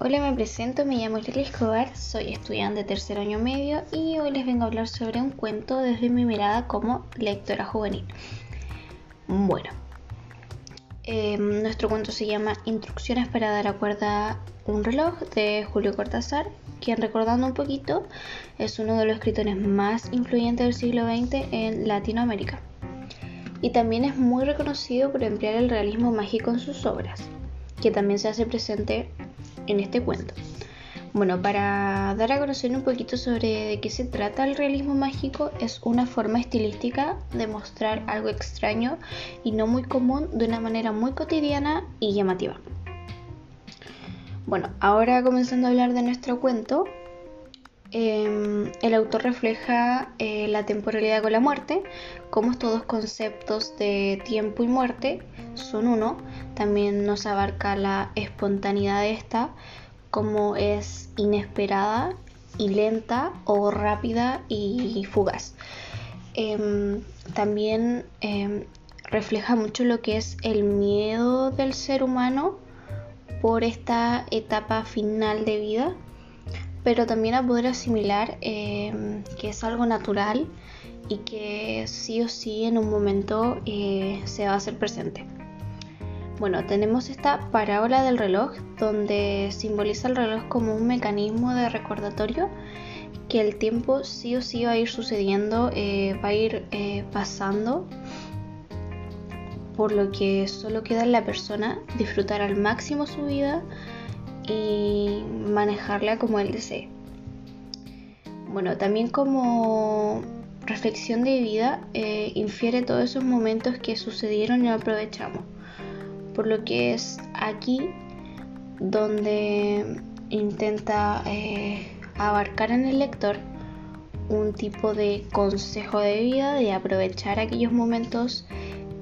Hola, me presento, me llamo Lili Escobar, soy estudiante de tercer año medio y hoy les vengo a hablar sobre un cuento desde mi mirada como lectora juvenil. Bueno, em, nuestro cuento se llama Instrucciones para dar a cuerda un reloj de Julio Cortázar, quien recordando un poquito es uno de los escritores más influyentes del siglo XX en Latinoamérica. Y también es muy reconocido por emplear el realismo mágico en sus obras, que también se hace presente en este cuento. Bueno, para dar a conocer un poquito sobre de qué se trata el realismo mágico, es una forma estilística de mostrar algo extraño y no muy común de una manera muy cotidiana y llamativa. Bueno, ahora comenzando a hablar de nuestro cuento, em, el autor refleja eh, la temporalidad con la muerte, como estos dos conceptos de tiempo y muerte son uno, también nos abarca la espontaneidad de esta, como es inesperada y lenta o rápida y fugaz. Em, también em, refleja mucho lo que es el miedo del ser humano por esta etapa final de vida, pero también a poder asimilar em, que es algo natural y que sí o sí en un momento eh, se va a hacer presente. Bueno, tenemos esta parábola del reloj donde simboliza el reloj como un mecanismo de recordatorio que el tiempo sí o sí va a ir sucediendo, eh, va a ir eh, pasando, por lo que solo queda en la persona disfrutar al máximo su vida y manejarla como él desee. Bueno, también como reflexión de vida eh, infiere todos esos momentos que sucedieron y aprovechamos por lo que es aquí donde intenta eh, abarcar en el lector un tipo de consejo de vida, de aprovechar aquellos momentos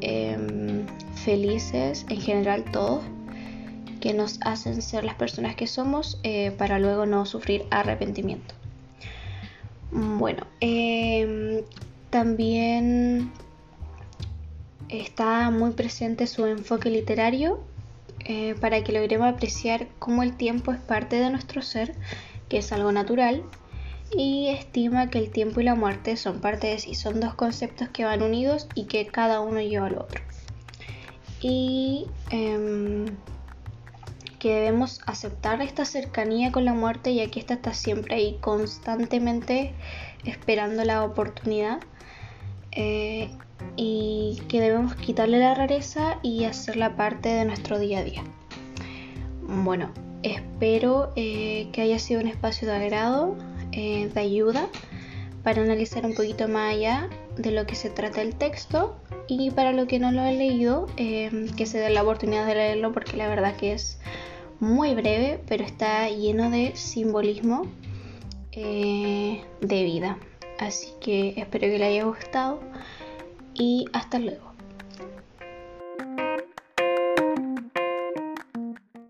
em, felices, en general todos, que nos hacen ser las personas que somos eh, para luego no sufrir arrepentimiento. Bueno, em, también está muy presente su enfoque literario eh, para que logremos apreciar cómo el tiempo es parte de nuestro ser, que es algo natural, y estima que el tiempo y la muerte son parte de sí, son dos conceptos que van unidos y que cada uno lleva al otro. Y em, que debemos aceptar esta cercanía con la muerte, ya que esta está siempre ahí constantemente esperando la oportunidad. Eh, y que debemos quitarle la rareza y hacerla parte de nuestro día a día. Bueno, espero eh, que haya sido un espacio de agrado, eh, de ayuda, para analizar un poquito más allá de lo que se trata el texto y para lo que no lo he leído, eh, que se dé la oportunidad de leerlo porque la verdad que es muy breve, pero está lleno de simbolismo de vida. Así que espero que le haya gustado y hasta luego.